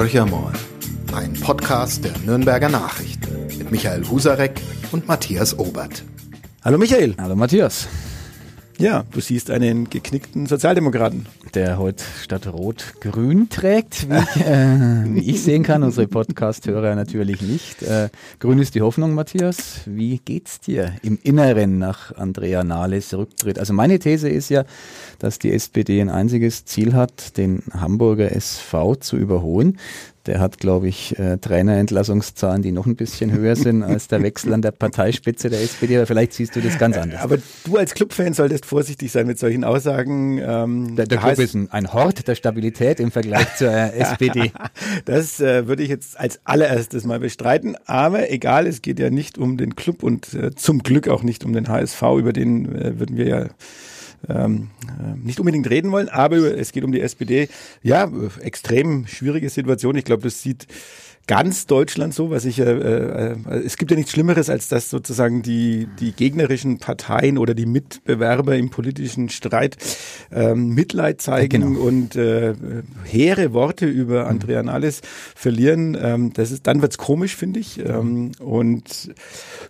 Horchamol, ein Podcast der Nürnberger Nachrichten mit Michael Husarek und Matthias Obert. Hallo Michael. Hallo Matthias. Ja, du siehst einen geknickten Sozialdemokraten. Der heute statt Rot-Grün trägt, wie ich, äh, wie ich, sehen kann. Unsere Podcast-Hörer natürlich nicht. Äh, Grün ist die Hoffnung, Matthias. Wie geht's dir im Inneren nach Andrea Nahles Rücktritt? Also meine These ist ja, dass die SPD ein einziges Ziel hat, den Hamburger SV zu überholen. Der hat, glaube ich, äh, Trainerentlassungszahlen, die noch ein bisschen höher sind als der Wechsel an der Parteispitze der SPD. Aber vielleicht siehst du das ganz anders. Aber du als Clubfan solltest vorsichtig sein mit solchen Aussagen. Ähm, der, der Club ist ein, ein, Hort der Stabilität im Vergleich zur äh, SPD. Das äh, würde ich jetzt als allererstes mal bestreiten. Aber egal, es geht ja nicht um den Club und äh, zum Glück auch nicht um den HSV, über den äh, würden wir ja ähm, äh, nicht unbedingt reden wollen, aber es geht um die SPD. Ja, extrem schwierige Situation. Ich glaube, das sieht ganz Deutschland so, was ich äh, äh, es gibt ja nichts Schlimmeres, als dass sozusagen die die gegnerischen Parteien oder die Mitbewerber im politischen Streit ähm, Mitleid zeigen genau. und äh, hehre Worte über mhm. Andrea Nahles verlieren. Ähm, das ist dann wird's komisch, finde ich. Ähm, und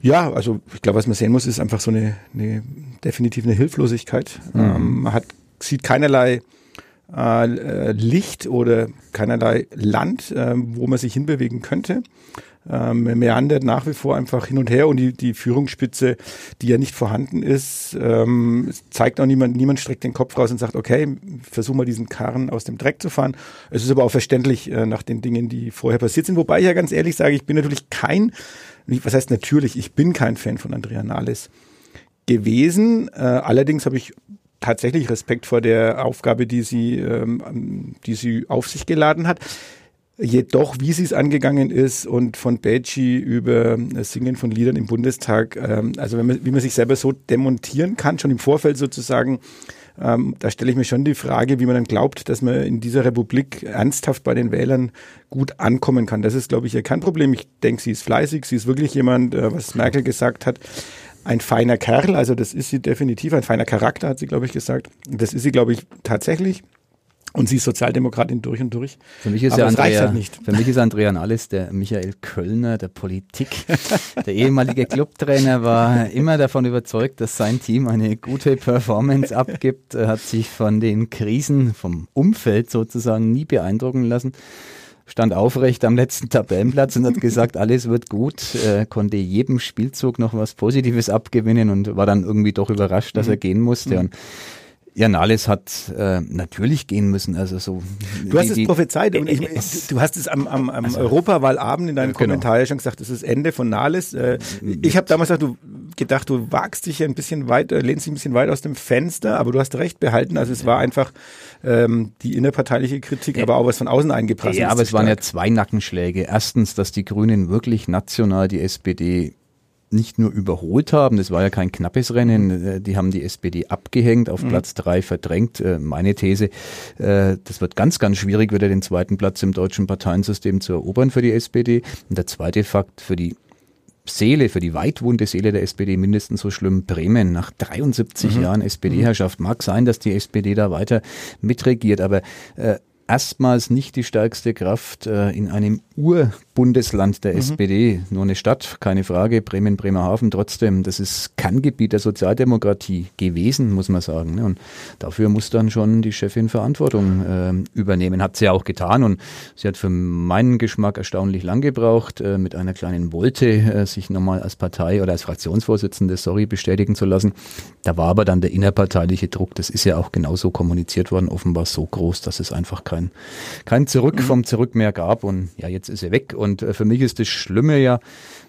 ja, also ich glaube, was man sehen muss, ist einfach so eine, eine definitiv eine Hilflosigkeit. Mhm. Ähm, man hat sieht keinerlei äh, Licht oder keinerlei Land, äh, wo man sich hinbewegen könnte. Ähm, meandert nach wie vor einfach hin und her und die, die Führungsspitze, die ja nicht vorhanden ist, ähm, zeigt auch niemand, niemand streckt den Kopf raus und sagt, okay, versuch mal diesen Karren aus dem Dreck zu fahren. Es ist aber auch verständlich äh, nach den Dingen, die vorher passiert sind. Wobei ich ja ganz ehrlich sage, ich bin natürlich kein, was heißt natürlich, ich bin kein Fan von Andrea Nahles gewesen. Äh, allerdings habe ich tatsächlich Respekt vor der Aufgabe, die sie, ähm, die sie auf sich geladen hat. Jedoch, wie sie es angegangen ist und von Becci über das Singen von Liedern im Bundestag, ähm, also wenn man, wie man sich selber so demontieren kann, schon im Vorfeld sozusagen, ähm, da stelle ich mir schon die Frage, wie man dann glaubt, dass man in dieser Republik ernsthaft bei den Wählern gut ankommen kann. Das ist, glaube ich, ja kein Problem. Ich denke, sie ist fleißig, sie ist wirklich jemand, äh, was Merkel gesagt hat, ein feiner Kerl, also das ist sie definitiv, ein feiner Charakter, hat sie, glaube ich, gesagt. Das ist sie, glaube ich, tatsächlich. Und sie ist Sozialdemokratin durch und durch. Für mich ist Aber ja Andrea, halt nicht. Für mich ist Andrea Nahles der Michael Kölner der Politik. der ehemalige Clubtrainer war immer davon überzeugt, dass sein Team eine gute Performance abgibt. Er hat sich von den Krisen vom Umfeld sozusagen nie beeindrucken lassen stand aufrecht am letzten Tabellenplatz und hat gesagt, alles wird gut, äh, konnte jedem Spielzug noch was Positives abgewinnen und war dann irgendwie doch überrascht, dass mhm. er gehen musste. Mhm. Und ja, Nahles hat äh, natürlich gehen müssen. Also so. Du hast die, es prophezeit und ich, du hast es am, am, am also, Europawahlabend in deinem genau. Kommentar ja schon gesagt, das ist Ende von Nahles. Äh, ich habe damals gesagt, du gedacht, du wagst dich ein bisschen weit, äh, lehnst dich ein bisschen weit aus dem Fenster, aber du hast recht behalten. Also es war einfach ähm, die innerparteiliche Kritik, aber auch was von außen eingeprasselt. Ja, aber es waren ja zwei Nackenschläge. Erstens, dass die Grünen wirklich national die SPD nicht nur überholt haben, das war ja kein knappes Rennen, äh, die haben die SPD abgehängt, auf mhm. Platz drei verdrängt. Äh, meine These, das wird ganz, ganz schwierig, wieder den zweiten Platz im deutschen Parteiensystem zu erobern für die SPD. Und der zweite Fakt für die Seele, für die weitwunde Seele der SPD mindestens so schlimm. Bremen nach 73 mhm. Jahren SPD-Herrschaft. Mag sein, dass die SPD da weiter mitregiert, aber äh, erstmals nicht die stärkste Kraft äh, in einem Urbundesland der mhm. SPD. Nur eine Stadt, keine Frage, Bremen, Bremerhaven trotzdem. Das ist Kerngebiet der Sozialdemokratie gewesen, muss man sagen. Ne? Und dafür muss dann schon die Chefin Verantwortung äh, übernehmen. Hat sie auch getan und sie hat für meinen Geschmack erstaunlich lang gebraucht, äh, mit einer kleinen Wolte äh, sich nochmal als Partei oder als Fraktionsvorsitzende, sorry, bestätigen zu lassen. Da war aber dann der innerparteiliche Druck, das ist ja auch genauso kommuniziert worden, offenbar so groß, dass es einfach kein kein, kein Zurück mhm. vom Zurück mehr gab. Und ja, jetzt ist er weg. Und äh, für mich ist das Schlimme ja,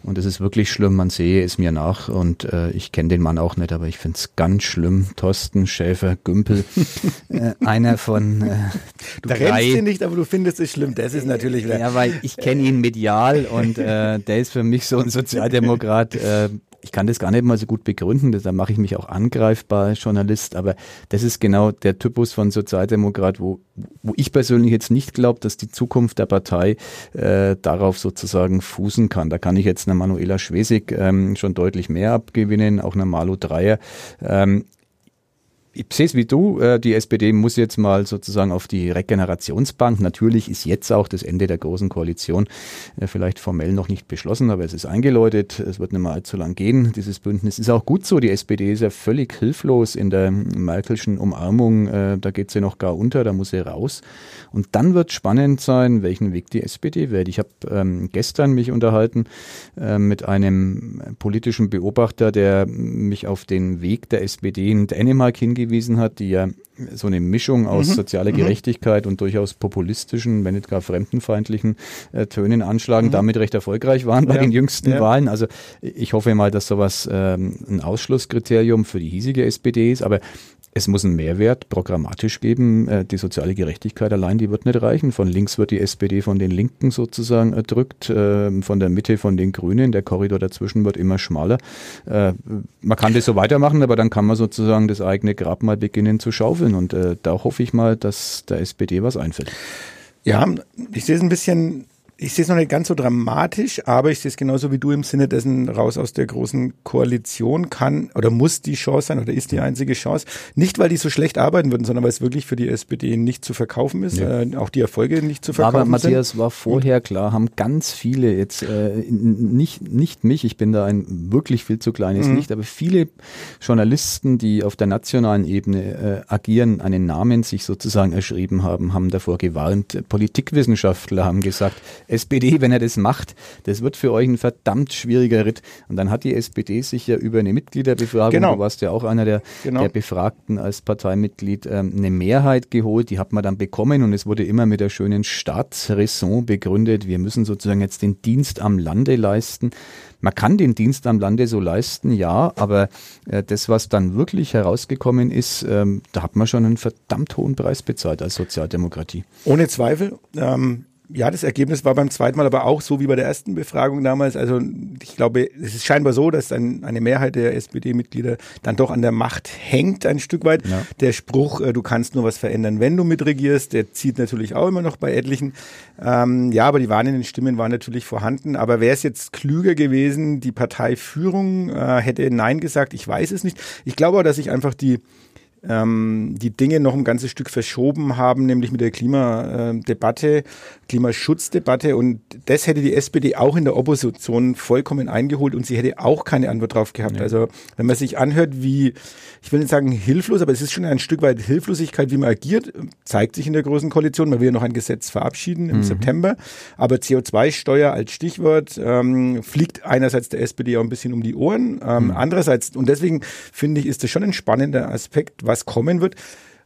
und es ist wirklich schlimm, man sehe es mir nach und äh, ich kenne den Mann auch nicht, aber ich finde es ganz schlimm. Thorsten Schäfer Gümpel, äh, einer von äh, Du drei. kennst ihn nicht, aber du findest es schlimm. Das ist natürlich... Ja, weil ich kenne ihn medial und äh, der ist für mich so ein Sozialdemokrat, äh, ich kann das gar nicht mal so gut begründen, da mache ich mich auch angreifbar als Journalist, aber das ist genau der Typus von Sozialdemokrat, wo, wo ich persönlich jetzt nicht glaube, dass die Zukunft der Partei äh, darauf sozusagen fußen kann. Da kann ich jetzt einer Manuela Schwesig ähm, schon deutlich mehr abgewinnen, auch einer Malu Dreier. Ähm, ich sehe es wie du, äh, die SPD muss jetzt mal sozusagen auf die Regenerationsbank. Natürlich ist jetzt auch das Ende der großen Koalition äh, vielleicht formell noch nicht beschlossen, aber es ist eingeläutet. Es wird nicht mehr allzu lang gehen. Dieses Bündnis ist auch gut so. Die SPD ist ja völlig hilflos in der Merkelschen Umarmung. Äh, da geht sie noch gar unter, da muss sie raus. Und dann wird spannend sein, welchen Weg die SPD wählt. Ich habe ähm, gestern mich unterhalten mit einem politischen Beobachter, der mich auf den Weg der SPD in Dänemark hingeht hingewiesen hat, die ja so eine Mischung aus mhm. sozialer mhm. Gerechtigkeit und durchaus populistischen, wenn nicht gar fremdenfeindlichen äh, Tönen anschlagen, mhm. damit recht erfolgreich waren bei ja. den jüngsten ja. Wahlen. Also ich hoffe mal, dass sowas ähm, ein Ausschlusskriterium für die hiesige SPD ist. Aber es muss einen Mehrwert programmatisch geben. Äh, die soziale Gerechtigkeit allein, die wird nicht reichen. Von links wird die SPD von den Linken sozusagen erdrückt, äh, von der Mitte von den Grünen. Der Korridor dazwischen wird immer schmaler. Äh, man kann das so weitermachen, aber dann kann man sozusagen das eigene Grab mal beginnen zu schaufeln. Und da hoffe ich mal, dass der SPD was einfällt. Ja, ich sehe es ein bisschen ich sehe es noch nicht ganz so dramatisch, aber ich sehe es genauso wie du im Sinne dessen raus aus der großen Koalition kann oder muss die Chance sein oder ist die einzige Chance. Nicht, weil die so schlecht arbeiten würden, sondern weil es wirklich für die SPD nicht zu verkaufen ist, ja. äh, auch die Erfolge nicht zu verkaufen aber Matthias sind. war vorher klar, haben ganz viele jetzt, äh, nicht, nicht mich, ich bin da ein wirklich viel zu kleines mhm. Licht, aber viele Journalisten, die auf der nationalen Ebene äh, agieren, einen Namen sich sozusagen erschrieben haben, haben davor gewarnt. Politikwissenschaftler haben gesagt, SPD, wenn er das macht, das wird für euch ein verdammt schwieriger Ritt. Und dann hat die SPD sich ja über eine Mitgliederbefragung, genau. du warst ja auch einer der, genau. der Befragten als Parteimitglied, ähm, eine Mehrheit geholt, die hat man dann bekommen und es wurde immer mit der schönen Staatsräson begründet, wir müssen sozusagen jetzt den Dienst am Lande leisten. Man kann den Dienst am Lande so leisten, ja, aber äh, das, was dann wirklich herausgekommen ist, ähm, da hat man schon einen verdammt hohen Preis bezahlt als Sozialdemokratie. Ohne Zweifel. Ähm, ja, das Ergebnis war beim zweiten Mal aber auch so wie bei der ersten Befragung damals. Also ich glaube, es ist scheinbar so, dass ein, eine Mehrheit der SPD-Mitglieder dann doch an der Macht hängt ein Stück weit. Ja. Der Spruch, äh, du kannst nur was verändern, wenn du mitregierst, der zieht natürlich auch immer noch bei etlichen. Ähm, ja, aber die warnenden Stimmen waren natürlich vorhanden. Aber wäre es jetzt klüger gewesen, die Parteiführung äh, hätte Nein gesagt? Ich weiß es nicht. Ich glaube auch, dass sich einfach die ähm, die Dinge noch ein ganzes Stück verschoben haben, nämlich mit der Klimadebatte, Klimaschutzdebatte. Und das hätte die SPD auch in der Opposition vollkommen eingeholt und sie hätte auch keine Antwort drauf gehabt. Ja. Also wenn man sich anhört, wie, ich will nicht sagen hilflos, aber es ist schon ein Stück weit Hilflosigkeit, wie man agiert, zeigt sich in der großen Koalition. Man will ja noch ein Gesetz verabschieden im mhm. September, aber CO2-Steuer als Stichwort ähm, fliegt einerseits der SPD auch ein bisschen um die Ohren, ähm, mhm. andererseits, und deswegen finde ich, ist das schon ein spannender Aspekt, was kommen wird.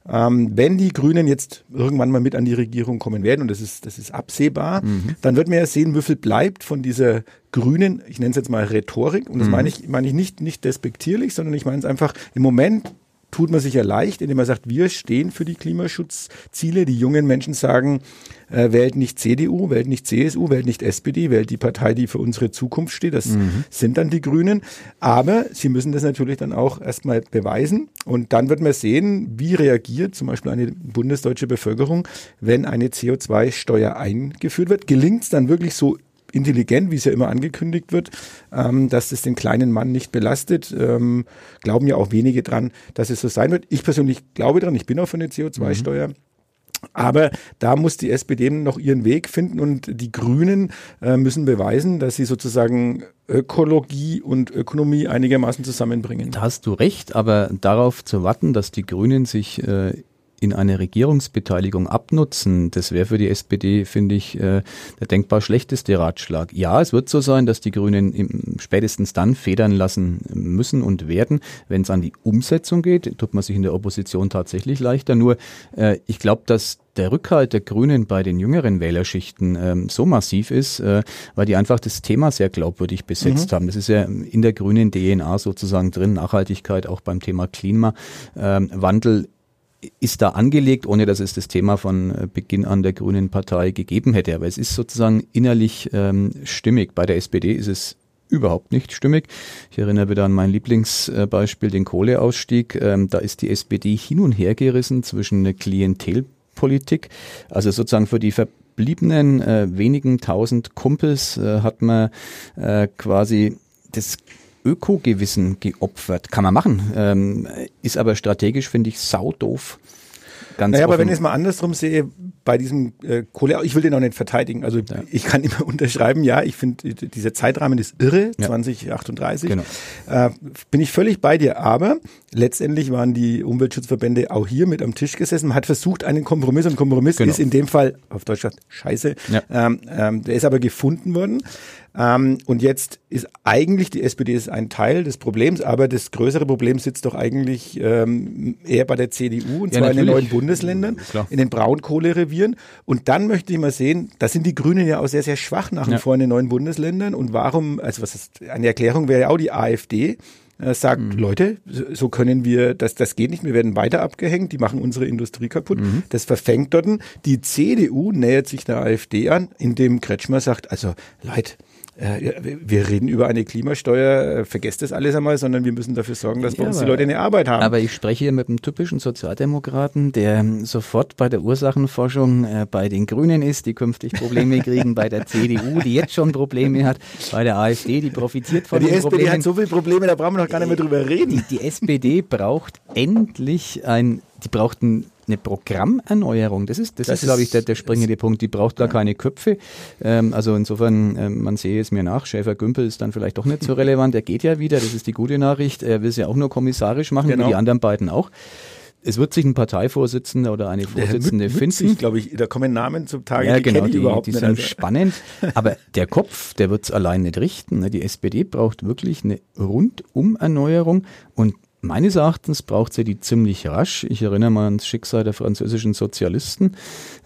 Ähm, wenn die Grünen jetzt irgendwann mal mit an die Regierung kommen werden, und das ist, das ist absehbar, mhm. dann wird man ja sehen, wie viel bleibt von dieser grünen, ich nenne es jetzt mal Rhetorik, und das mhm. meine ich, meine ich nicht, nicht despektierlich, sondern ich meine es einfach, im Moment tut man sich ja leicht, indem man sagt, wir stehen für die Klimaschutzziele. Die jungen Menschen sagen, äh, wählt nicht CDU, wählt nicht CSU, wählt nicht SPD, wählt die Partei, die für unsere Zukunft steht. Das mhm. sind dann die Grünen. Aber sie müssen das natürlich dann auch erstmal beweisen. Und dann wird man sehen, wie reagiert zum Beispiel eine bundesdeutsche Bevölkerung, wenn eine CO2-Steuer eingeführt wird. Gelingt es dann wirklich so intelligent, wie es ja immer angekündigt wird, ähm, dass es den kleinen Mann nicht belastet. Ähm, glauben ja auch wenige dran, dass es so sein wird. Ich persönlich glaube dran, ich bin auch für eine CO2-Steuer. Mhm. Aber da muss die SPD noch ihren Weg finden und die Grünen äh, müssen beweisen, dass sie sozusagen Ökologie und Ökonomie einigermaßen zusammenbringen. Da hast du recht, aber darauf zu warten, dass die Grünen sich äh, in eine Regierungsbeteiligung abnutzen, das wäre für die SPD, finde ich, äh, der denkbar schlechteste Ratschlag. Ja, es wird so sein, dass die Grünen spätestens dann federn lassen müssen und werden, wenn es an die Umsetzung geht, tut man sich in der Opposition tatsächlich leichter. Nur äh, ich glaube, dass der Rückhalt der Grünen bei den jüngeren Wählerschichten ähm, so massiv ist, äh, weil die einfach das Thema sehr glaubwürdig besetzt mhm. haben. Das ist ja in der grünen DNA sozusagen drin, Nachhaltigkeit auch beim Thema Klimawandel. Ähm, ist da angelegt, ohne dass es das Thema von äh, Beginn an der Grünen Partei gegeben hätte. Aber es ist sozusagen innerlich ähm, stimmig. Bei der SPD ist es überhaupt nicht stimmig. Ich erinnere wieder an mein Lieblingsbeispiel, den Kohleausstieg. Ähm, da ist die SPD hin und her gerissen zwischen einer Klientelpolitik, also sozusagen für die verbliebenen äh, wenigen tausend Kumpels äh, hat man äh, quasi das Ökogewissen geopfert. Kann man machen. Ähm, ist aber strategisch, finde ich, sau doof. Ganz naja, offen. aber wenn ich es mal andersrum sehe, bei diesem äh, Kohle, ich will den auch nicht verteidigen. Also ja. ich kann immer unterschreiben, ja, ich finde, dieser Zeitrahmen ist irre, ja. 2038. Genau. Äh, bin ich völlig bei dir, aber letztendlich waren die Umweltschutzverbände auch hier mit am Tisch gesessen. Man hat versucht, einen Kompromiss, und Kompromiss genau. ist in dem Fall, auf Deutsch gesagt, scheiße, ja. ähm, ähm, der ist aber gefunden worden. Ähm, und jetzt ist eigentlich die SPD ist ein Teil des Problems, aber das größere Problem sitzt doch eigentlich ähm, eher bei der CDU und ja, zwar natürlich. in den neuen Bundesländern, Klar. in den Braunkohlerevieren. Und dann möchte ich mal sehen, da sind die Grünen ja auch sehr, sehr schwach nach wie ja. vor in den neuen Bundesländern. Und warum, also was ist, eine Erklärung wäre ja auch die AfD, äh, sagt, mhm. Leute, so können wir, das, das geht nicht, wir werden weiter abgehängt, die machen unsere Industrie kaputt. Mhm. Das verfängt dort. Die CDU nähert sich der AfD an, indem Kretschmer sagt, also Leute, äh, wir reden über eine Klimasteuer, äh, vergesst das alles einmal, sondern wir müssen dafür sorgen, dass ja, bei uns die Leute eine Arbeit haben. Aber ich spreche hier mit einem typischen Sozialdemokraten, der sofort bei der Ursachenforschung äh, bei den Grünen ist, die künftig Probleme kriegen, bei der CDU, die jetzt schon Probleme hat, bei der AfD, die profitiert von ja, die den SPD Problemen. hat so viele Probleme, da brauchen wir noch gar nicht mehr drüber reden. Die, die SPD braucht endlich ein, die braucht ein eine Programmerneuerung. Das ist, das, das ist, glaube ich, der, der springende Punkt. Die braucht da keine Köpfe. Ähm, also insofern, ähm, man sehe es mir nach, Schäfer-Gümpel ist dann vielleicht doch nicht so relevant. Er geht ja wieder, das ist die gute Nachricht. Er will es ja auch nur kommissarisch machen, genau. wie die anderen beiden auch. Es wird sich ein Parteivorsitzender oder eine Vorsitzende finden. Sich, glaube ich, da kommen Namen zum Tage, ja, die genau, die, überhaupt die nicht. sind also. spannend. Aber der Kopf, der wird es allein nicht richten. Ne? Die SPD braucht wirklich eine Rundum-Erneuerung und Meines Erachtens braucht sie die ziemlich rasch. Ich erinnere mal ans Schicksal der französischen Sozialisten.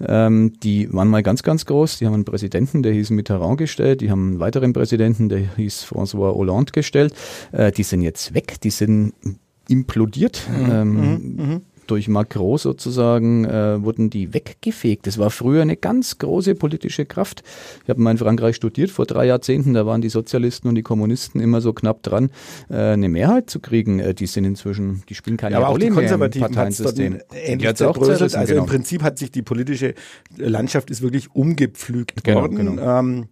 Ähm, die waren mal ganz, ganz groß. Die haben einen Präsidenten, der hieß Mitterrand gestellt. Die haben einen weiteren Präsidenten, der hieß François Hollande gestellt. Äh, die sind jetzt weg. Die sind implodiert. Mhm. Ähm, mhm. Durch Macron sozusagen äh, wurden die weggefegt. Das war früher eine ganz große politische Kraft. Ich habe mal in Frankreich studiert vor drei Jahrzehnten, da waren die Sozialisten und die Kommunisten immer so knapp dran, äh, eine Mehrheit zu kriegen. Äh, die sind inzwischen, die spielen keine ja, aber Rolle auch die Konservativen mehr im. Ähnlich zerbröselt. Also genau. im Prinzip hat sich die politische Landschaft ist wirklich umgepflügt genau, worden. Genau. Ähm,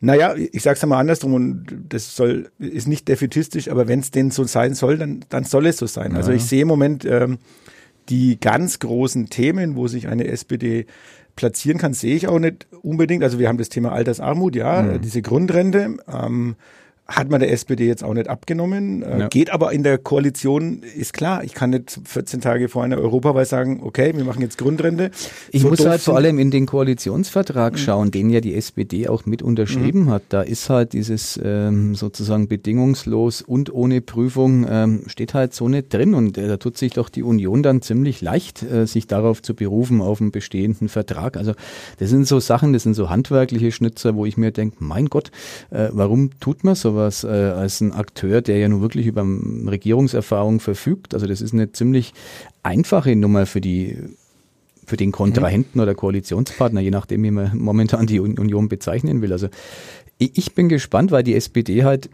naja, ich sag's einmal andersrum und das soll, ist nicht defetistisch, aber wenn es denn so sein soll, dann, dann soll es so sein. Also ja. Also ich sehe im Moment ähm, die ganz großen Themen, wo sich eine SPD platzieren kann, sehe ich auch nicht unbedingt. Also wir haben das Thema Altersarmut, ja, mhm. diese Grundrente. Ähm, hat man der SPD jetzt auch nicht abgenommen, äh, ja. geht aber in der Koalition, ist klar, ich kann nicht 14 Tage vor einer Europawahl sagen, okay, wir machen jetzt Grundrente. Ich so muss halt vor allem in den Koalitionsvertrag mhm. schauen, den ja die SPD auch mit unterschrieben mhm. hat. Da ist halt dieses ähm, sozusagen bedingungslos und ohne Prüfung ähm, steht halt so nicht drin und äh, da tut sich doch die Union dann ziemlich leicht, äh, sich darauf zu berufen, auf einen bestehenden Vertrag. Also das sind so Sachen, das sind so handwerkliche Schnitzer, wo ich mir denke, mein Gott, äh, warum tut man so sowas äh, als ein Akteur, der ja nun wirklich über Regierungserfahrung verfügt. Also das ist eine ziemlich einfache Nummer für die für den Kontrahenten mhm. oder Koalitionspartner, je nachdem, wie man momentan die Union bezeichnen will. Also ich bin gespannt, weil die SPD halt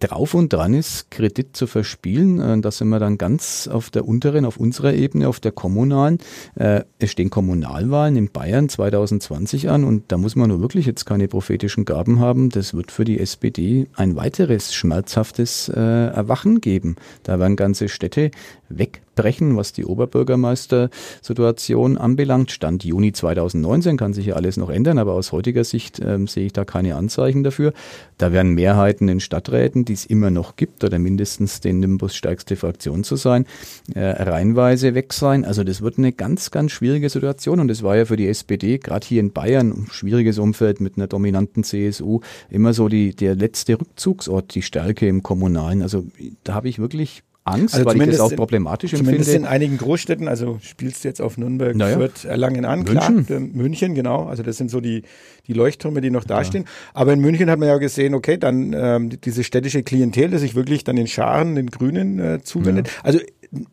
drauf und dran ist, Kredit zu verspielen. Äh, da sind wir dann ganz auf der unteren, auf unserer Ebene, auf der kommunalen. Äh, es stehen Kommunalwahlen in Bayern 2020 an und da muss man nur wirklich jetzt keine prophetischen Gaben haben. Das wird für die SPD ein weiteres schmerzhaftes äh, Erwachen geben. Da werden ganze Städte weg brechen, was die Oberbürgermeister-Situation anbelangt. Stand Juni 2019 kann sich ja alles noch ändern, aber aus heutiger Sicht äh, sehe ich da keine Anzeichen dafür. Da werden Mehrheiten in Stadträten, die es immer noch gibt, oder mindestens den Nimbus stärkste Fraktion zu sein, äh, reihenweise weg sein. Also das wird eine ganz, ganz schwierige Situation und es war ja für die SPD, gerade hier in Bayern, ein schwieriges Umfeld mit einer dominanten CSU, immer so die, der letzte Rückzugsort, die Stärke im Kommunalen. Also da habe ich wirklich Angst, also weil ich das auch problematisch in, empfinde. Zumindest in einigen Großstädten, also spielst du jetzt auf Nürnberg, naja. Fürth, Erlangen an, München. klar, München, genau, also das sind so die, die Leuchttürme, die noch ja. dastehen. Aber in München hat man ja gesehen, okay, dann ähm, diese städtische Klientel, die sich wirklich dann den Scharen, den Grünen äh, zuwendet. Ja. Also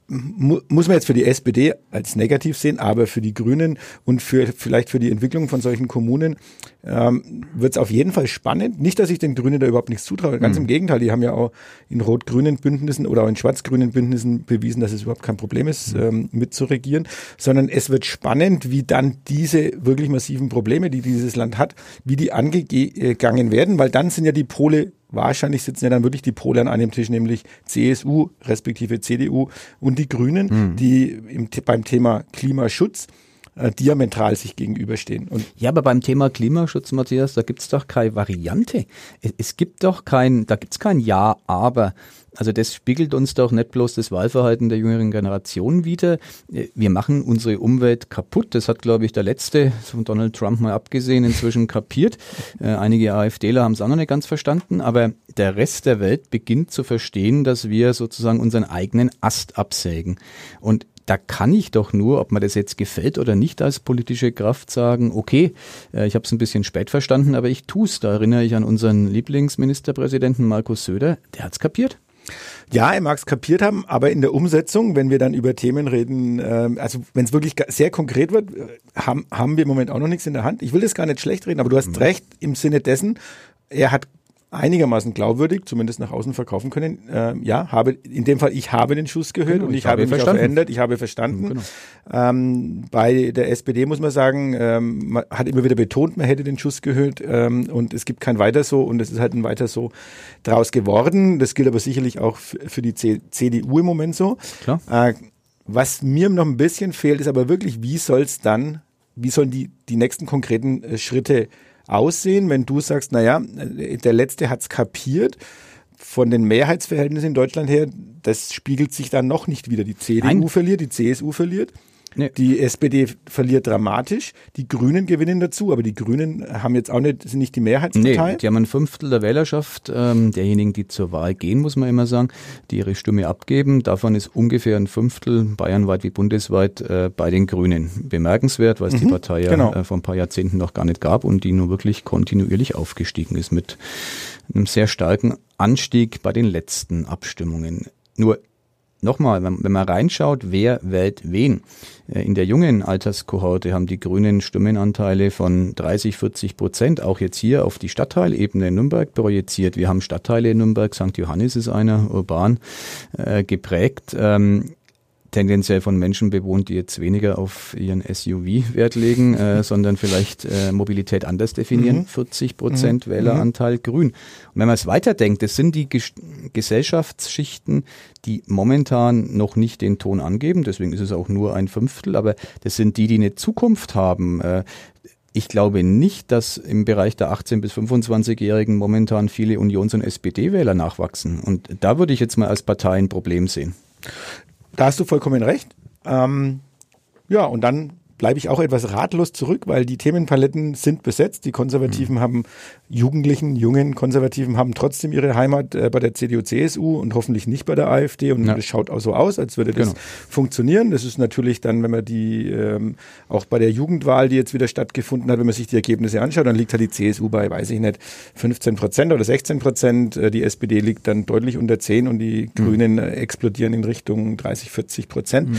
muss man jetzt für die SPD als negativ sehen, aber für die Grünen und für vielleicht für die Entwicklung von solchen Kommunen ähm, wird es auf jeden Fall spannend. Nicht, dass ich den Grünen da überhaupt nichts zutraue, ganz mhm. im Gegenteil, die haben ja auch in rot-grünen Bündnissen oder auch in schwarz-grünen Bündnissen bewiesen, dass es überhaupt kein Problem ist, mhm. ähm, mitzuregieren, sondern es wird spannend, wie dann diese wirklich massiven Probleme, die dieses Land hat, wie die angegangen werden, weil dann sind ja die Pole wahrscheinlich sitzen ja dann wirklich die Pole an einem Tisch, nämlich CSU respektive CDU und die Grünen, mhm. die im, beim Thema Klimaschutz äh, diametral sich gegenüberstehen. Und ja, aber beim Thema Klimaschutz, Matthias, da gibt's doch keine Variante. Es, es gibt doch kein, da gibt's kein Ja, aber. Also das spiegelt uns doch nicht bloß das Wahlverhalten der jüngeren Generation wider. Wir machen unsere Umwelt kaputt. Das hat, glaube ich, der letzte von Donald Trump mal abgesehen inzwischen kapiert. Äh, einige AfDler haben es auch noch nicht ganz verstanden, aber der Rest der Welt beginnt zu verstehen, dass wir sozusagen unseren eigenen Ast absägen. Und da kann ich doch nur, ob mir das jetzt gefällt oder nicht als politische Kraft sagen, okay, äh, ich habe es ein bisschen spät verstanden, aber ich tue es. Da erinnere ich an unseren Lieblingsministerpräsidenten Markus Söder, der hat's kapiert. Ja, er mag es kapiert haben, aber in der Umsetzung, wenn wir dann über Themen reden, äh, also wenn es wirklich sehr konkret wird, äh, haben, haben wir im Moment auch noch nichts in der Hand. Ich will das gar nicht schlecht reden, aber du hast mhm. recht im Sinne dessen, er hat einigermaßen glaubwürdig, zumindest nach außen verkaufen können. Äh, ja, habe in dem Fall, ich habe den Schuss gehört genau, und ich, ich habe, habe mich verstanden. verändert, ich habe verstanden. Genau. Ähm, bei der SPD muss man sagen, ähm, man hat immer wieder betont, man hätte den Schuss gehört ähm, und es gibt kein Weiter so und es ist halt ein Weiter so draus geworden. Das gilt aber sicherlich auch für die C CDU im Moment so. Klar. Äh, was mir noch ein bisschen fehlt, ist aber wirklich, wie soll es dann, wie sollen die, die nächsten konkreten äh, Schritte aussehen, wenn du sagst, naja, der Letzte hat's kapiert, von den Mehrheitsverhältnissen in Deutschland her, das spiegelt sich dann noch nicht wieder. Die CDU Nein. verliert, die CSU verliert. Nee. Die SPD verliert dramatisch, die Grünen gewinnen dazu, aber die Grünen haben jetzt auch nicht, sind nicht die Mehrheitspartei. Nee, die haben ein Fünftel der Wählerschaft, ähm, derjenigen, die zur Wahl gehen, muss man immer sagen, die ihre Stimme abgeben. Davon ist ungefähr ein Fünftel, bayernweit wie bundesweit, äh, bei den Grünen. Bemerkenswert, weil es mhm, die Partei ja genau. äh, vor ein paar Jahrzehnten noch gar nicht gab und die nur wirklich kontinuierlich aufgestiegen ist mit einem sehr starken Anstieg bei den letzten Abstimmungen. Nur nochmal, wenn, wenn man reinschaut, wer wählt wen. Äh, in der jungen Alterskohorte haben die Grünen Stimmenanteile von 30, 40 Prozent, auch jetzt hier auf die Stadtteilebene in Nürnberg projiziert. Wir haben Stadtteile in Nürnberg, St. Johannes ist einer, urban äh, geprägt. Ähm, tendenziell von Menschen bewohnt, die jetzt weniger auf ihren SUV Wert legen, äh, sondern vielleicht äh, Mobilität anders definieren. Mhm. 40 Prozent mhm. Wähleranteil grün. Und wenn man es weiterdenkt, das sind die Ges Gesellschaftsschichten, die momentan noch nicht den Ton angeben, deswegen ist es auch nur ein Fünftel, aber das sind die, die eine Zukunft haben. Äh, ich glaube nicht, dass im Bereich der 18- bis 25-Jährigen momentan viele Unions- und SPD-Wähler nachwachsen. Und da würde ich jetzt mal als Partei ein Problem sehen. Da hast du vollkommen recht. Ähm, ja, und dann bleibe ich auch etwas ratlos zurück, weil die Themenpaletten sind besetzt. Die Konservativen mhm. haben Jugendlichen, jungen Konservativen haben trotzdem ihre Heimat äh, bei der CDU, CSU und hoffentlich nicht bei der AfD. Und es ja. schaut auch so aus, als würde das genau. funktionieren. Das ist natürlich dann, wenn man die ähm, auch bei der Jugendwahl, die jetzt wieder stattgefunden hat, wenn man sich die Ergebnisse anschaut, dann liegt halt die CSU bei, weiß ich nicht, 15 Prozent oder 16 Prozent. Äh, die SPD liegt dann deutlich unter 10 und die mhm. Grünen äh, explodieren in Richtung 30, 40 Prozent. Mhm.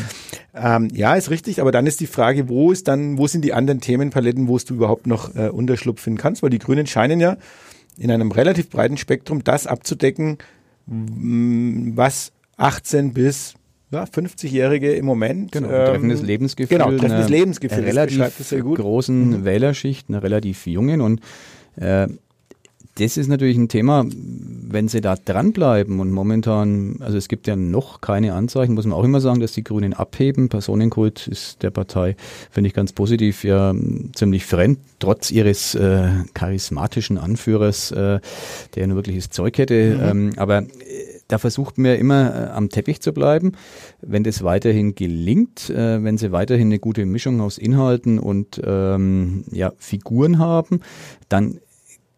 Ähm, ja, ist richtig, aber dann ist die Frage, wo ist dann, wo sind die anderen Themenpaletten, wo du überhaupt noch äh, Unterschlupf finden kannst, weil die Grünen scheinen ja in einem relativ breiten Spektrum das abzudecken, was 18 bis ja, 50-Jährige im Moment. Genau, ähm, treffendes Lebensgefühl. Genau, treffendes Lebensgefühl. Eine relativ großen mhm. Wählerschicht, eine relativ jungen und äh, das ist natürlich ein Thema, wenn sie da dranbleiben und momentan, also es gibt ja noch keine Anzeichen, muss man auch immer sagen, dass die Grünen abheben. Personenkult ist der Partei, finde ich ganz positiv, ja ziemlich fremd, trotz ihres äh, charismatischen Anführers, äh, der nur wirkliches Zeug hätte. Mhm. Ähm, aber äh, da versucht man ja immer äh, am Teppich zu bleiben. Wenn das weiterhin gelingt, äh, wenn sie weiterhin eine gute Mischung aus Inhalten und ähm, ja, Figuren haben, dann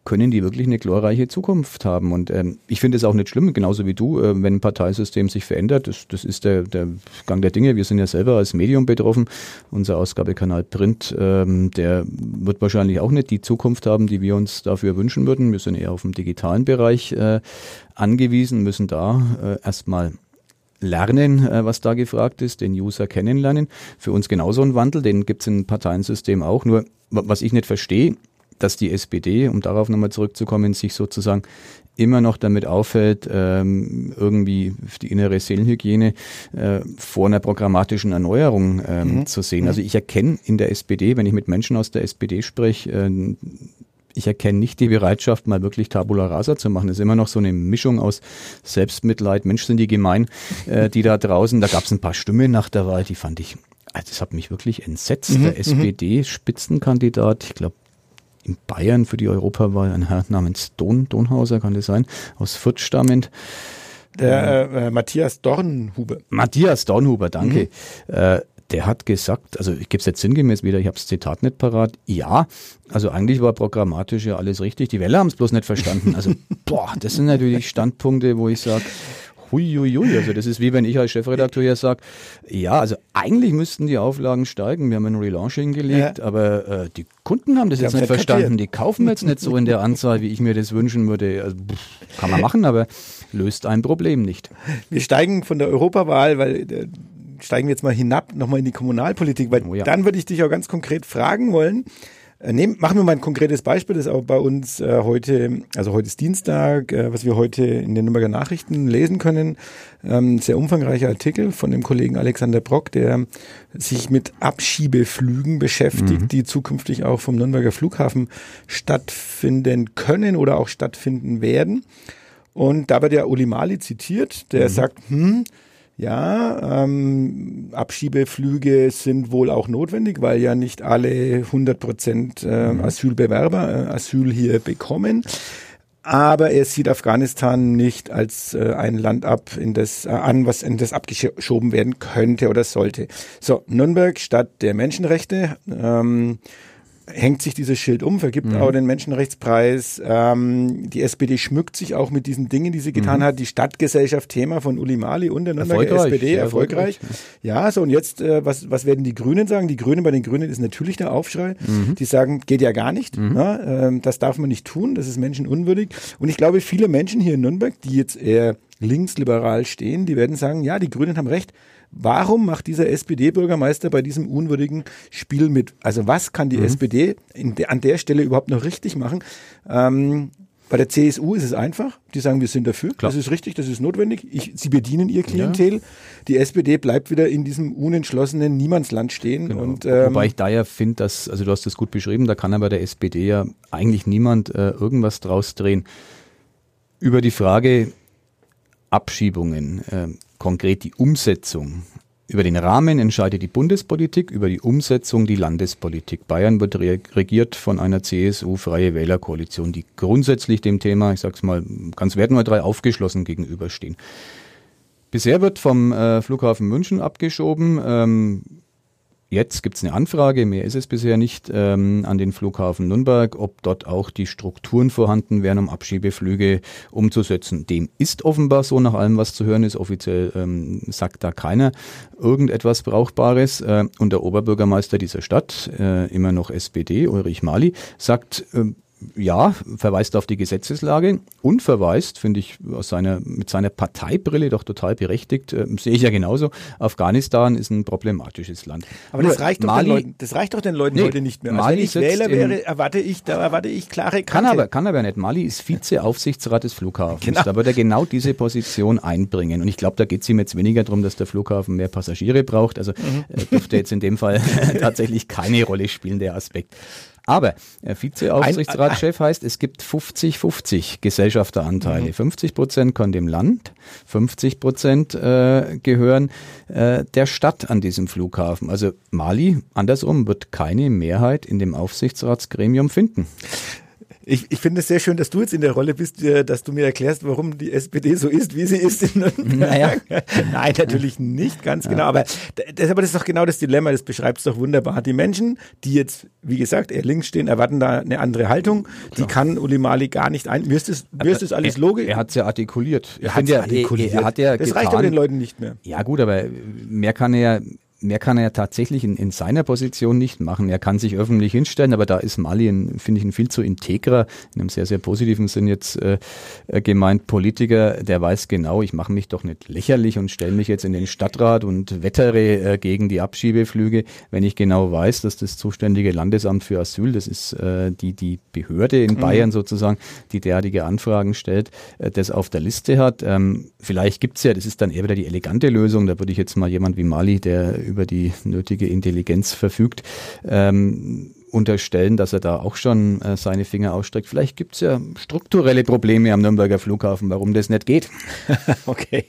können die wirklich eine glorreiche Zukunft haben. Und ähm, ich finde es auch nicht schlimm, genauso wie du, äh, wenn ein Parteisystem sich verändert. Das, das ist der, der Gang der Dinge. Wir sind ja selber als Medium betroffen. Unser Ausgabekanal Print, ähm, der wird wahrscheinlich auch nicht die Zukunft haben, die wir uns dafür wünschen würden. Wir sind eher auf dem digitalen Bereich äh, angewiesen, müssen da äh, erstmal lernen, äh, was da gefragt ist, den User kennenlernen. Für uns genauso ein Wandel, den gibt es im Parteiensystem auch. Nur was ich nicht verstehe, dass die SPD, um darauf nochmal zurückzukommen, sich sozusagen immer noch damit auffällt, ähm, irgendwie die innere Seelenhygiene äh, vor einer programmatischen Erneuerung ähm, mhm. zu sehen. Mhm. Also ich erkenne in der SPD, wenn ich mit Menschen aus der SPD spreche, äh, ich erkenne nicht die Bereitschaft, mal wirklich Tabula Rasa zu machen. Das ist immer noch so eine Mischung aus Selbstmitleid, Mensch sind die gemein, äh, die da draußen, da gab es ein paar Stimmen nach der Wahl, die fand ich, also das hat mich wirklich entsetzt. Mhm, der SPD-Spitzenkandidat, ich glaube, in Bayern für die Europawahl, ein Herr namens Don, Donhauser, kann das sein, aus Fürth stammend. Der äh, äh, Matthias Dornhuber. Matthias Dornhuber, danke. Mhm. Äh, der hat gesagt, also ich gebe es jetzt sinngemäß wieder, ich habe das Zitat nicht parat, ja, also eigentlich war programmatisch ja alles richtig, die Welle haben es bloß nicht verstanden. Also, boah, das sind natürlich Standpunkte, wo ich sage, Huiuiui, also das ist wie wenn ich als Chefredakteur hier sage, ja, also eigentlich müssten die Auflagen steigen, wir haben ein Relaunch hingelegt, ja. aber äh, die Kunden haben das die jetzt nicht verstanden, die kaufen jetzt nicht so in der Anzahl, wie ich mir das wünschen würde. Also, pff, kann man machen, aber löst ein Problem nicht. Wir steigen von der Europawahl, weil äh, steigen wir jetzt mal hinab, nochmal in die Kommunalpolitik, weil oh ja. dann würde ich dich auch ganz konkret fragen wollen. Äh, nehmen, machen wir mal ein konkretes Beispiel, das auch bei uns äh, heute, also heute ist Dienstag, äh, was wir heute in den Nürnberger Nachrichten lesen können. Ähm, sehr umfangreicher Artikel von dem Kollegen Alexander Brock, der sich mit Abschiebeflügen beschäftigt, mhm. die zukünftig auch vom Nürnberger Flughafen stattfinden können oder auch stattfinden werden. Und da wird der Uli Mali zitiert, der mhm. sagt, hm, ja, ähm, Abschiebeflüge sind wohl auch notwendig, weil ja nicht alle 100 Prozent äh, mhm. Asylbewerber äh, Asyl hier bekommen. Aber er sieht Afghanistan nicht als äh, ein Land ab, in das äh, an, was in das abgeschoben werden könnte oder sollte. So, Nürnberg, Stadt der Menschenrechte. Ähm, hängt sich dieses Schild um, vergibt mhm. auch den Menschenrechtspreis. Ähm, die SPD schmückt sich auch mit diesen Dingen, die sie getan mhm. hat. Die Stadtgesellschaft Thema von Uli Mali und der SPD, erfolgreich. erfolgreich. Ja, so und jetzt, äh, was, was werden die Grünen sagen? Die Grünen, bei den Grünen ist natürlich der Aufschrei. Mhm. Die sagen, geht ja gar nicht. Mhm. Ja, äh, das darf man nicht tun, das ist menschenunwürdig. Und ich glaube, viele Menschen hier in Nürnberg, die jetzt eher linksliberal stehen, die werden sagen, ja, die Grünen haben recht Warum macht dieser SPD-Bürgermeister bei diesem unwürdigen Spiel mit? Also was kann die mhm. SPD de, an der Stelle überhaupt noch richtig machen? Ähm, bei der CSU ist es einfach. Die sagen, wir sind dafür. Klar. Das ist richtig, das ist notwendig. Ich, sie bedienen ihr Klientel. Ja. Die SPD bleibt wieder in diesem unentschlossenen Niemandsland stehen. Genau. Und, ähm, Wobei ich da ja finde, dass, also du hast das gut beschrieben, da kann aber der SPD ja eigentlich niemand äh, irgendwas draus drehen. Über die Frage Abschiebungen. Konkret die Umsetzung. Über den Rahmen entscheidet die Bundespolitik, über die Umsetzung die Landespolitik. Bayern wird regiert von einer CSU-freie Wählerkoalition, die grundsätzlich dem Thema, ich sag's mal ganz wertneutral, aufgeschlossen gegenüberstehen. Bisher wird vom äh, Flughafen München abgeschoben. Ähm, Jetzt gibt es eine Anfrage, mehr ist es bisher nicht, ähm, an den Flughafen Nürnberg, ob dort auch die Strukturen vorhanden wären, um Abschiebeflüge umzusetzen. Dem ist offenbar so, nach allem, was zu hören ist. Offiziell ähm, sagt da keiner irgendetwas Brauchbares. Äh, und der Oberbürgermeister dieser Stadt, äh, immer noch SPD, Ulrich Mali, sagt, äh, ja, verweist auf die Gesetzeslage und verweist, finde ich, aus seiner, mit seiner Parteibrille doch total berechtigt, äh, sehe ich ja genauso. Afghanistan ist ein problematisches Land. Aber das reicht, doch Mali, den Leuten, das reicht doch den Leuten nee, heute nicht mehr. Also Mali wenn ich Wähler wäre, erwarte ich, da erwarte ich klare Kante. Kann aber, kann aber nicht. Mali ist Vizeaufsichtsrat des Flughafens. Genau. Da wird er genau diese Position einbringen. Und ich glaube, da geht es ihm jetzt weniger darum, dass der Flughafen mehr Passagiere braucht. Also mhm. äh, dürfte jetzt in dem Fall tatsächlich keine Rolle spielen, der Aspekt. Aber äh, Vizeaufsichtsratschef heißt, es gibt 50-50 Gesellschafteranteile. Mhm. 50 Prozent können dem Land, 50 Prozent äh, gehören äh, der Stadt an diesem Flughafen. Also Mali, andersrum, wird keine Mehrheit in dem Aufsichtsratsgremium finden. Ich, ich finde es sehr schön, dass du jetzt in der Rolle bist, äh, dass du mir erklärst, warum die SPD so ist, wie sie ist. In naja. Nein, natürlich nicht, ganz ja. genau. Aber das, aber das ist doch genau das Dilemma, das beschreibt es doch wunderbar. Die Menschen, die jetzt, wie gesagt, eher links stehen, erwarten da eine andere Haltung. Die Klar. kann Uli Mali gar nicht ein. Mir ist das, mir ist das alles logisch. Er hat es ja artikuliert. Er hat ja artikuliert. Er, er hat ja das getan. reicht aber den Leuten nicht mehr. Ja gut, aber mehr kann er mehr kann er tatsächlich in, in seiner Position nicht machen. Er kann sich öffentlich hinstellen, aber da ist Mali, finde ich, ein viel zu integrer, in einem sehr, sehr positiven Sinn jetzt äh, äh, gemeint, Politiker, der weiß genau, ich mache mich doch nicht lächerlich und stelle mich jetzt in den Stadtrat und wettere äh, gegen die Abschiebeflüge, wenn ich genau weiß, dass das zuständige Landesamt für Asyl, das ist äh, die, die Behörde in mhm. Bayern sozusagen, die derartige Anfragen stellt, äh, das auf der Liste hat. Ähm, vielleicht gibt's ja, das ist dann eher wieder die elegante Lösung, da würde ich jetzt mal jemand wie Mali, der über die nötige Intelligenz verfügt, ähm, unterstellen, dass er da auch schon äh, seine Finger ausstreckt. Vielleicht gibt es ja strukturelle Probleme am Nürnberger Flughafen, warum das nicht geht. okay.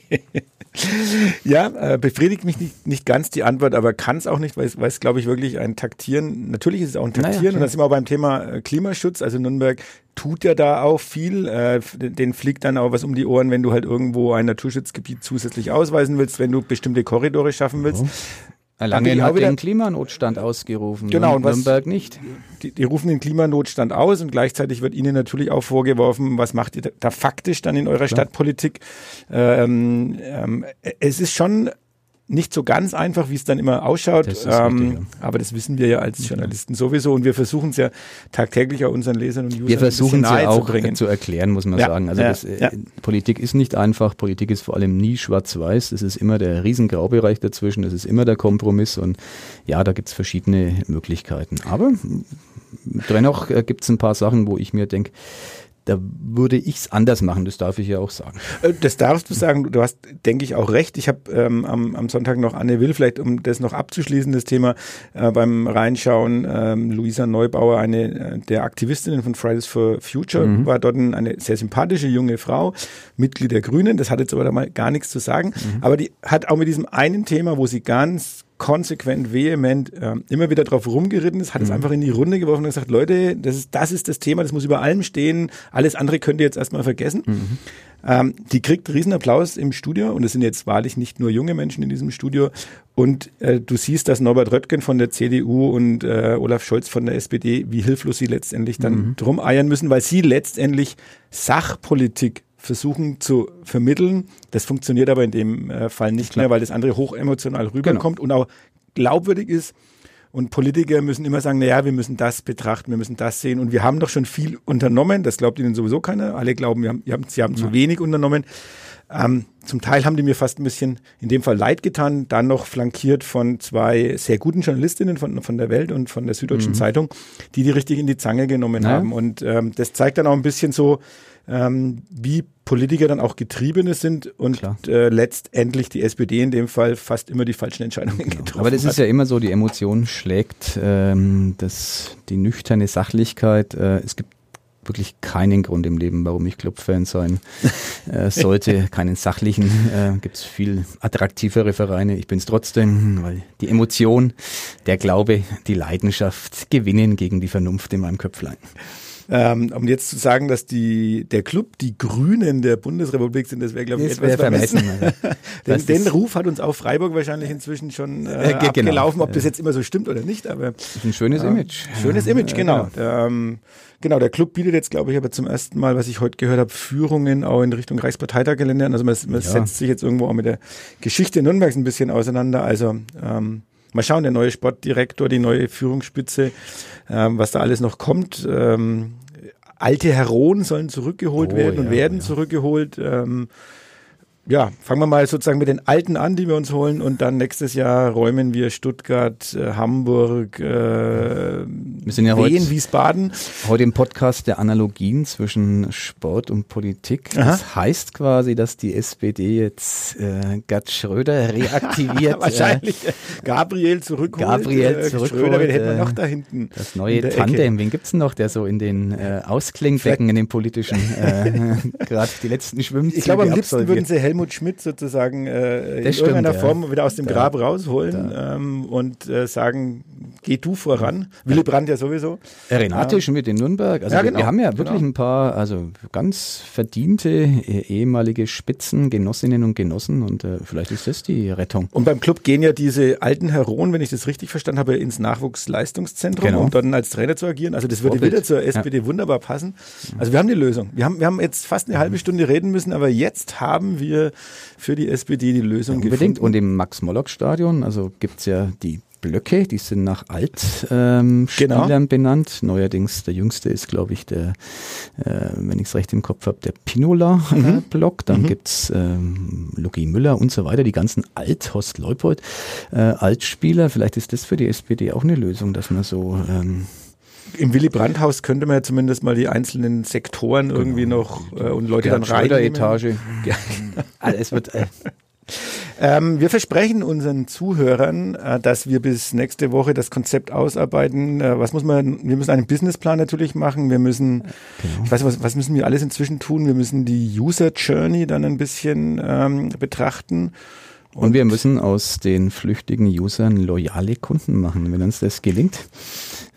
ja, äh, befriedigt mich nicht, nicht ganz die Antwort, aber kann es auch nicht, weil es, glaube ich, wirklich ein Taktieren, natürlich ist es auch ein Taktieren naja, und da sind wir auch beim Thema äh, Klimaschutz. Also Nürnberg tut ja da auch viel. Äh, den fliegt dann auch was um die Ohren, wenn du halt irgendwo ein Naturschutzgebiet zusätzlich ausweisen willst, wenn du bestimmte Korridore schaffen willst. Oh. Erlangen hat den Klimanotstand ausgerufen, genau, und Nürnberg nicht. Die, die, rufen den Klimanotstand aus und gleichzeitig wird ihnen natürlich auch vorgeworfen, was macht ihr da faktisch dann in eurer Klar. Stadtpolitik? Ähm, ähm, es ist schon nicht so ganz einfach, wie es dann immer ausschaut. Das ähm, richtig, ja. Aber das wissen wir ja als Journalisten sowieso und wir versuchen es ja tagtäglich auch unseren Lesern und Usern Wir versuchen es ja auch zu, zu, erklären, muss man ja, sagen. Also ja, das, äh, Politik ist nicht einfach. Politik ist vor allem nie schwarz-weiß. Es ist immer der Riesengraubereich dazwischen. Es ist immer der Kompromiss und ja, da gibt es verschiedene Möglichkeiten. Aber dennoch äh, gibt es ein paar Sachen, wo ich mir denke, da würde ich es anders machen, das darf ich ja auch sagen. Äh, das darfst du sagen, du hast, denke ich, auch recht. Ich habe ähm, am, am, Sonntag noch Anne Will, vielleicht um das noch abzuschließen, das Thema äh, beim Reinschauen, ähm, Luisa Neubauer, eine äh, der Aktivistinnen von Fridays for Future, mhm. war dort eine sehr sympathische junge Frau, Mitglied der Grünen, das hat jetzt aber da mal gar nichts zu sagen, mhm. aber die hat auch mit diesem einen Thema, wo sie ganz konsequent, vehement äh, immer wieder drauf rumgeritten ist, hat mhm. es einfach in die Runde geworfen und gesagt, Leute, das ist, das ist das Thema, das muss über allem stehen, alles andere könnt ihr jetzt erstmal vergessen. Mhm. Ähm, die kriegt riesen Applaus im Studio und es sind jetzt wahrlich nicht nur junge Menschen in diesem Studio. Und äh, du siehst, dass Norbert Röttgen von der CDU und äh, Olaf Scholz von der SPD, wie hilflos sie letztendlich dann mhm. drum eiern müssen, weil sie letztendlich Sachpolitik versuchen zu vermitteln. Das funktioniert aber in dem äh, Fall nicht Klar. mehr, weil das andere hochemotional rüberkommt genau. und auch glaubwürdig ist. Und Politiker müssen immer sagen, naja, wir müssen das betrachten, wir müssen das sehen. Und wir haben doch schon viel unternommen. Das glaubt ihnen sowieso keiner. Alle glauben, wir haben, wir haben, sie haben ja. zu wenig unternommen. Ähm, zum Teil haben die mir fast ein bisschen in dem Fall leid getan, dann noch flankiert von zwei sehr guten Journalistinnen von, von der Welt und von der Süddeutschen mhm. Zeitung, die die richtig in die Zange genommen ja. haben. Und ähm, das zeigt dann auch ein bisschen so, ähm, wie Politiker dann auch Getriebene sind und äh, letztendlich die SPD in dem Fall fast immer die falschen Entscheidungen genau. getroffen Aber das hat. ist ja immer so, die Emotion schlägt ähm, das, die nüchterne Sachlichkeit. Äh, es gibt wirklich keinen Grund im Leben, warum ich Clubfan sein äh, sollte. Keinen sachlichen. Äh, Gibt es viel attraktivere Vereine. Ich bin es trotzdem, weil die Emotion, der Glaube, die Leidenschaft gewinnen gegen die Vernunft in meinem Köpflein. Ähm, um jetzt zu sagen, dass die, der Club die Grünen der Bundesrepublik sind, das wäre, glaube ich, das etwas vermessen. den, den Ruf hat uns auch Freiburg wahrscheinlich inzwischen schon äh, äh, genau. abgelaufen, ob das jetzt immer so stimmt oder nicht. Aber ein schönes äh, Image. Schönes Image, genau. genau. Ähm, genau, der Club bietet jetzt, glaube ich, aber zum ersten Mal, was ich heute gehört habe, Führungen auch in Richtung Reichsparteitaggelände. Also man, man ja. setzt sich jetzt irgendwo auch mit der Geschichte Nürnbergs ein bisschen auseinander. Also ähm, Mal schauen, der neue Sportdirektor, die neue Führungsspitze, ähm, was da alles noch kommt. Ähm, alte Heroen sollen zurückgeholt oh, werden und ja, werden ja. zurückgeholt. Ähm, ja, fangen wir mal sozusagen mit den alten an, die wir uns holen und dann nächstes Jahr räumen wir Stuttgart, äh, Hamburg, äh, wir sind ja Wien, heute, Wiesbaden. Heute im Podcast der Analogien zwischen Sport und Politik. Aha. Das heißt quasi, dass die SPD jetzt äh, Gerd Schröder reaktiviert. Wahrscheinlich äh, Gabriel zurückholt. Gabriel äh, zurückholt. Schröder, wen hätten wir noch da hinten? Das neue Tandem, wen gibt's denn noch, der so in den äh, Ausklingbecken, in den politischen, äh, gerade die letzten Schwimmzüge Ich glaube, am liebsten würden sie Helmut Helmut Schmidt sozusagen äh, in stimmt, irgendeiner ja. Form wieder aus dem da, Grab rausholen ähm, und äh, sagen, geh du voran. Willy Brandt ja sowieso. Renate ja. Schmidt in Nürnberg. Also ja, genau. wir, wir, haben ja wirklich genau. ein paar, also ganz verdiente äh, ehemalige Spitzengenossinnen und Genossen und äh, vielleicht ist das die Rettung. Und beim Club gehen ja diese alten Heroen, wenn ich das richtig verstanden habe, ins Nachwuchsleistungszentrum, genau. um dann als Trainer zu agieren. Also das würde Vorbild. wieder zur SPD wunderbar passen. Also wir haben die Lösung. Wir haben, wir haben jetzt fast eine halbe Stunde reden müssen, aber jetzt haben wir für die SPD die Lösung ja, unbedingt. gefunden. Und im Max-Mollock-Stadion, also gibt's ja die Blöcke, die sind nach Altspielern ähm, genau. benannt. Neuerdings der jüngste ist, glaube ich, der, äh, wenn ich es recht im Kopf habe, der Pinola-Block. Mhm. Dann mhm. gibt's ähm, Logi Müller und so weiter, die ganzen Alt, Horst Leupold, äh, Altspieler. Vielleicht ist das für die SPD auch eine Lösung, dass man so ähm, im Willy Brandt-Haus könnte man ja zumindest mal die einzelnen Sektoren genau. irgendwie noch äh, und Leute Gerd dann rein. Etage. Alles wird. Äh, Ähm, wir versprechen unseren Zuhörern, äh, dass wir bis nächste Woche das Konzept ausarbeiten. Äh, was muss man, wir müssen einen Businessplan natürlich machen. Wir müssen, genau. ich weiß was, was müssen wir alles inzwischen tun? Wir müssen die User Journey dann ein bisschen ähm, betrachten. Und, und wir müssen aus den flüchtigen Usern loyale Kunden machen, wenn uns das gelingt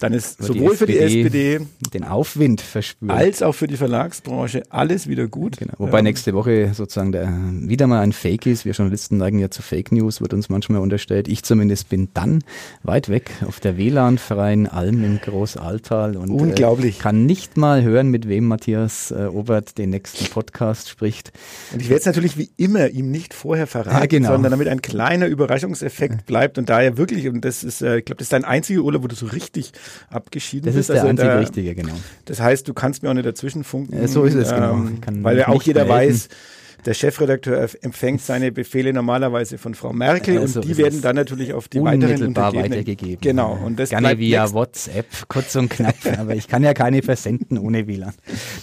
dann ist sowohl die für die SPD den Aufwind verspürt, als auch für die Verlagsbranche alles wieder gut. Genau. Wobei ähm, nächste Woche sozusagen der, wieder mal ein Fake ist. Wir Journalisten neigen ja zu Fake News, wird uns manchmal unterstellt. Ich zumindest bin dann weit weg auf der WLAN-freien Alm im Großaltal und äh, Unglaublich. Äh, kann nicht mal hören, mit wem Matthias äh, Obert den nächsten Podcast spricht. Und ich werde es natürlich wie immer ihm nicht vorher verraten, ja, genau. sondern damit ein kleiner Überraschungseffekt bleibt und daher wirklich, und das ist, äh, ich glaube, das ist dein einziger Urlaub, wo du so richtig abgeschieden das bist. Das ist der also einzige richtige, genau. Das heißt, du kannst mir auch nicht dazwischen funken. Ja, so ist es, genau. ähm, genau. Weil ja auch jeder melden. weiß, der Chefredakteur empfängt seine Befehle normalerweise von Frau Merkel also und die werden dann natürlich auf die weiteren weitergegeben. Genau. Und das Gerne via WhatsApp, kurz und knapp. aber ich kann ja keine versenden ohne WLAN.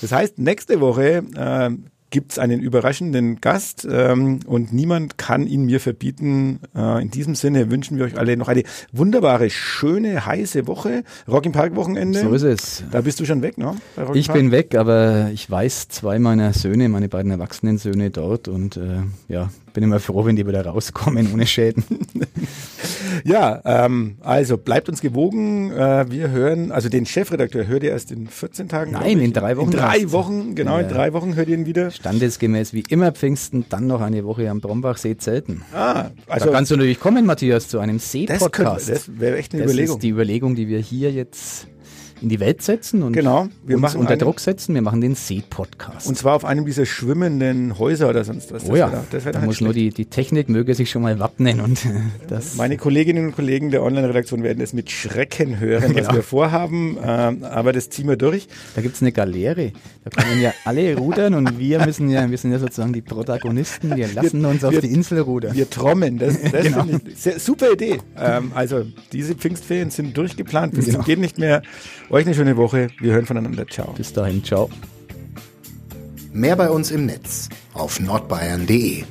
Das heißt, nächste Woche äh, gibt es einen überraschenden Gast ähm, und niemand kann ihn mir verbieten. Äh, in diesem Sinne wünschen wir euch alle noch eine wunderbare, schöne, heiße Woche. Rock im Park Wochenende. So ist es. Da bist du schon weg, ne? Ich bin weg, aber ich weiß zwei meiner Söhne, meine beiden erwachsenen Söhne dort und äh, ja, bin immer froh, wenn die wieder rauskommen ohne Schäden. ja, ähm, also bleibt uns gewogen. Äh, wir hören, also den Chefredakteur hört ihr erst in 14 Tagen. Nein, in drei Wochen. In drei Wochen, genau, ja. in drei Wochen hört ihr ihn wieder. Standesgemäß wie immer Pfingsten, dann noch eine Woche am Brombachsee zelten. Ah, also da kannst du natürlich kommen, Matthias, zu einem See-Podcast. Das, das wäre echt eine das Überlegung. Das ist die Überlegung, die wir hier jetzt in die Welt setzen und genau, wir uns machen unter einen, Druck setzen. Wir machen den Seed-Podcast. Und zwar auf einem dieser schwimmenden Häuser oder sonst was. Oh ja, das da muss schlecht. nur die, die Technik möge sich schon mal wappnen und das. Meine Kolleginnen und Kollegen der Online-Redaktion werden es mit Schrecken hören, was genau. wir vorhaben, ähm, aber das ziehen wir durch. Da gibt es eine Galeere, da können ja alle rudern und wir müssen ja, wir sind ja sozusagen die Protagonisten, wir lassen wir, uns auf wir, die Insel rudern. Wir trommen, das, das genau. ich, sehr, super Idee. Ähm, also diese Pfingstferien sind durchgeplant, bis genau. geht nicht mehr. Euch eine schöne Woche. Wir hören voneinander. Ciao. Bis dahin. Ciao. Mehr bei uns im Netz auf nordbayern.de